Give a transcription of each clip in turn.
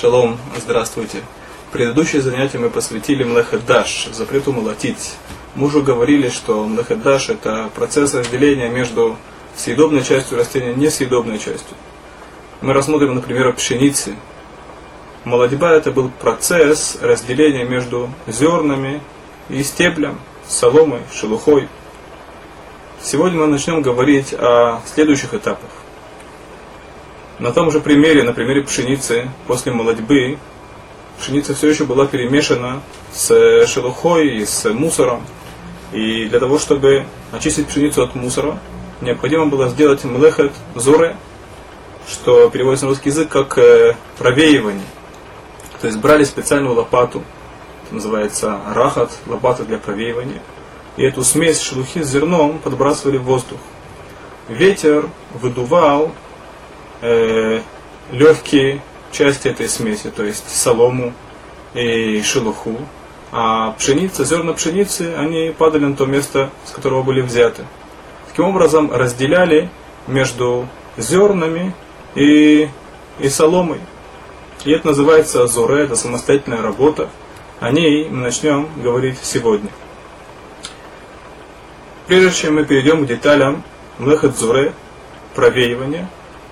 Шалом, здравствуйте. Предыдущее занятие мы посвятили млехедаш, запрету молотить. Мы уже говорили, что млехедаш это процесс разделения между съедобной частью растения и несъедобной частью. Мы рассмотрим, например, пшеницы. Молодьба это был процесс разделения между зернами и стеблем, соломой, шелухой. Сегодня мы начнем говорить о следующих этапах. На том же примере, на примере пшеницы, после молодьбы, пшеница все еще была перемешана с шелухой и с мусором. И для того, чтобы очистить пшеницу от мусора, необходимо было сделать млехет зоре, что переводится на русский язык как э, провеивание. То есть брали специальную лопату, это называется рахат, лопата для провеивания, и эту смесь шелухи с зерном подбрасывали в воздух. Ветер выдувал э, легкие части этой смеси, то есть солому и шелуху, а пшеница, зерна пшеницы, они падали на то место, с которого были взяты. Таким образом, разделяли между зернами и, и соломой. И это называется азуре, это самостоятельная работа. О ней мы начнем говорить сегодня. Прежде чем мы перейдем к деталям млехадзуре, провеивания,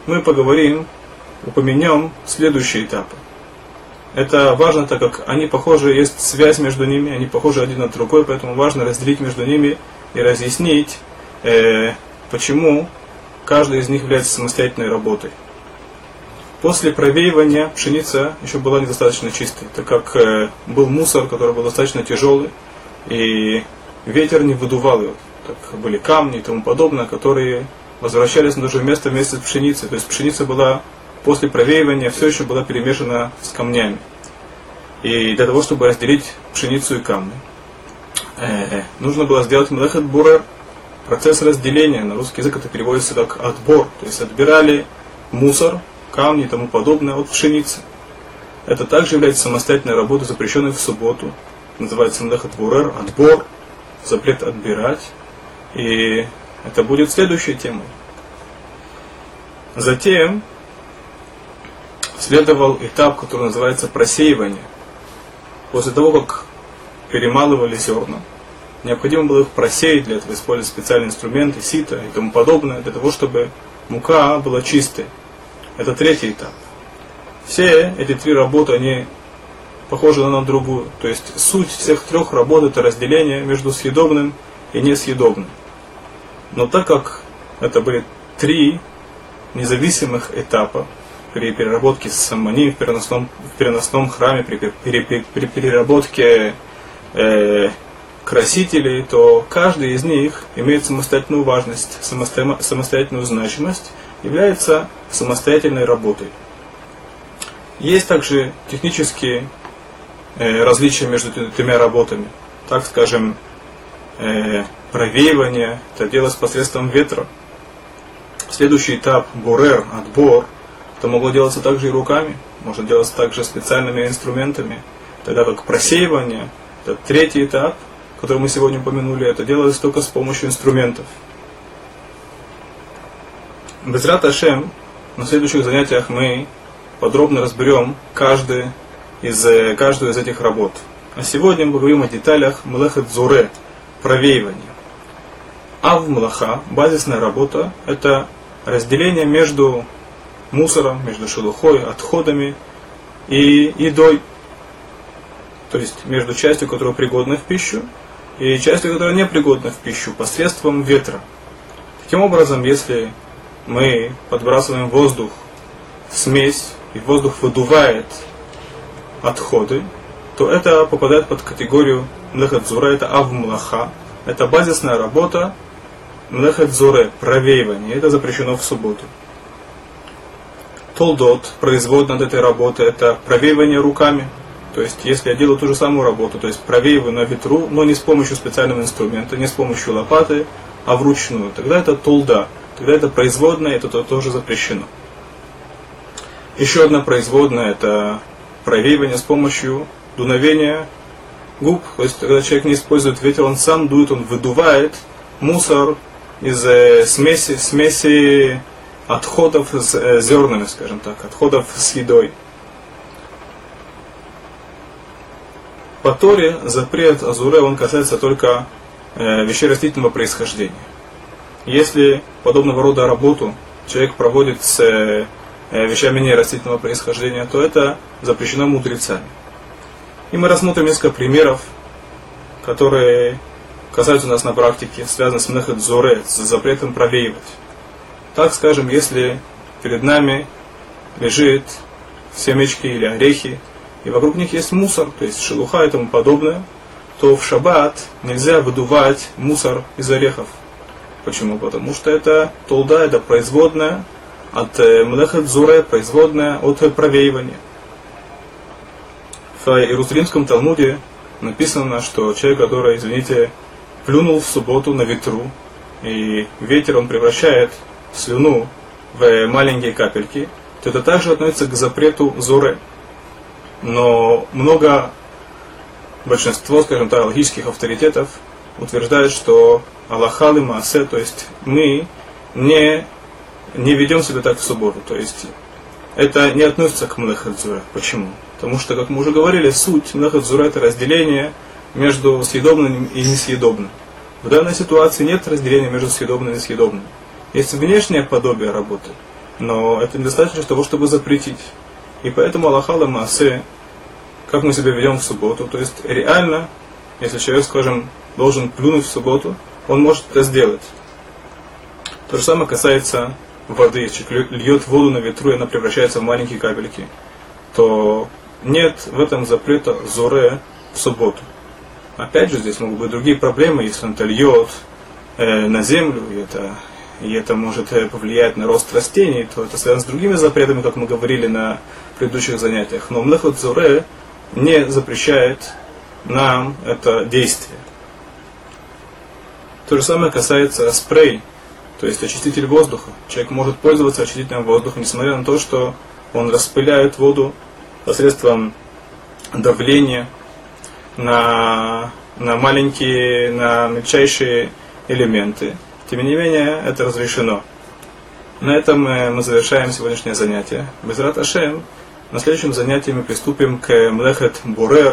мы поговорим, упомянем следующие этапы. Это важно, так как они похожи, есть связь между ними, они похожи один на другой, поэтому важно разделить между ними и разъяснить, э, почему каждый из них является самостоятельной работой. После провеивания пшеница еще была недостаточно чистой, так как э, был мусор, который был достаточно тяжелый, и ветер не выдувал его. Так были камни и тому подобное, которые возвращались на то же место вместе с пшеницей. То есть пшеница была после провеивания все еще была перемешана с камнями. И для того, чтобы разделить пшеницу и камни, э, нужно было сделать млехет бурер, процесс разделения. На русский язык это переводится как отбор. То есть отбирали мусор, камни и тому подобное от пшеницы. Это также является самостоятельной работой, запрещенной в субботу. Называется млехет бурер, отбор, запрет отбирать. И это будет следующей темой. Затем следовал этап, который называется просеивание. После того, как перемалывали зерна, необходимо было их просеять, для этого использовать специальные инструменты, сито и тому подобное, для того, чтобы мука была чистой. Это третий этап. Все эти три работы, они похожи на другую. То есть суть всех трех работ это разделение между съедобным и несъедобным. Но так как это были три независимых этапа при переработке саммани в переносном, в переносном храме, при, при, при, при переработке э, красителей, то каждый из них имеет самостоятельную важность, самостоятельную значимость, является самостоятельной работой. Есть также технические э, различия между тремя работами. Так скажем, э, провеивание, это делалось посредством ветра. Следующий этап, бурер, отбор, это могло делаться также и руками, можно делаться также специальными инструментами. Тогда как просеивание, это третий этап, который мы сегодня упомянули, это делалось только с помощью инструментов. Безрат Ашем, на следующих занятиях мы подробно разберем каждый из, э, каждую из этих работ. А сегодня мы поговорим о деталях Млехет Зуре, провеивания. Ав Млаха, базисная работа, это разделение между мусором, между шелухой, отходами и едой. То есть между частью, которая пригодна в пищу, и частью, которая не пригодна в пищу, посредством ветра. Таким образом, если мы подбрасываем воздух в смесь, и воздух выдувает отходы, то это попадает под категорию млехадзура, это авмлаха, это базисная работа, млехадзуре, провеивание, это запрещено в субботу. Толдот, производ над этой работой, это провеивание руками. То есть, если я делаю ту же самую работу, то есть провеиваю на ветру, но не с помощью специального инструмента, не с помощью лопаты, а вручную, тогда это толда, тогда это производное, это тоже запрещено. Еще одна производная это провеивание с помощью дуновения губ. То есть, когда человек не использует ветер, он сам дует, он выдувает мусор из э, смеси, смеси отходов с э, зернами, скажем так, отходов с едой. по Торе запрет Азуре, он касается только э, вещей растительного происхождения. Если подобного рода работу человек проводит с вещами нерастительного происхождения, то это запрещено мудрецами. И мы рассмотрим несколько примеров, которые касаются нас на практике, связаны с Мнехет Зоре, с запретом провеивать. Так скажем, если перед нами лежит семечки или орехи, и вокруг них есть мусор, то есть шелуха и тому подобное, то в шаббат нельзя выдувать мусор из орехов. Почему? Потому что это толда, это производная от э, млехет зуре, производная от провеивания. В Иерусалимском Талмуде написано, что человек, который, извините, плюнул в субботу на ветру, и ветер он превращает слюну в маленькие капельки, то это также относится к запрету зоры. Но много, большинство, скажем так, логических авторитетов утверждают, что Аллахал Маасе, то есть мы не, не ведем себя так в субботу. То есть это не относится к Млехадзура. Почему? Потому что, как мы уже говорили, суть Млехадзура это разделение между съедобным и несъедобным. В данной ситуации нет разделения между съедобным и несъедобным. Есть внешнее подобие работы, но это недостаточно для того, чтобы запретить. И поэтому Аллахал и Маасе, как мы себя ведем в субботу, то есть реально, если человек, скажем, должен плюнуть в субботу, он может это сделать. То же самое касается воды. Если льет воду на ветру, и она превращается в маленькие капельки, то нет в этом запрета зоре в субботу. Опять же, здесь могут быть другие проблемы, если он это льет э, на землю, и это, и это может э, повлиять на рост растений, то это связано с другими запретами, как мы говорили на предыдущих занятиях. Но Млехот Зуре не запрещает нам это действие. То же самое касается спрей, то есть очиститель воздуха. Человек может пользоваться очистителем воздуха, несмотря на то, что он распыляет воду посредством давления на, на маленькие, на мельчайшие элементы. Тем не менее, это разрешено. На этом мы завершаем сегодняшнее занятие. Без Ашем. На следующем занятии мы приступим к Млехет Бурер,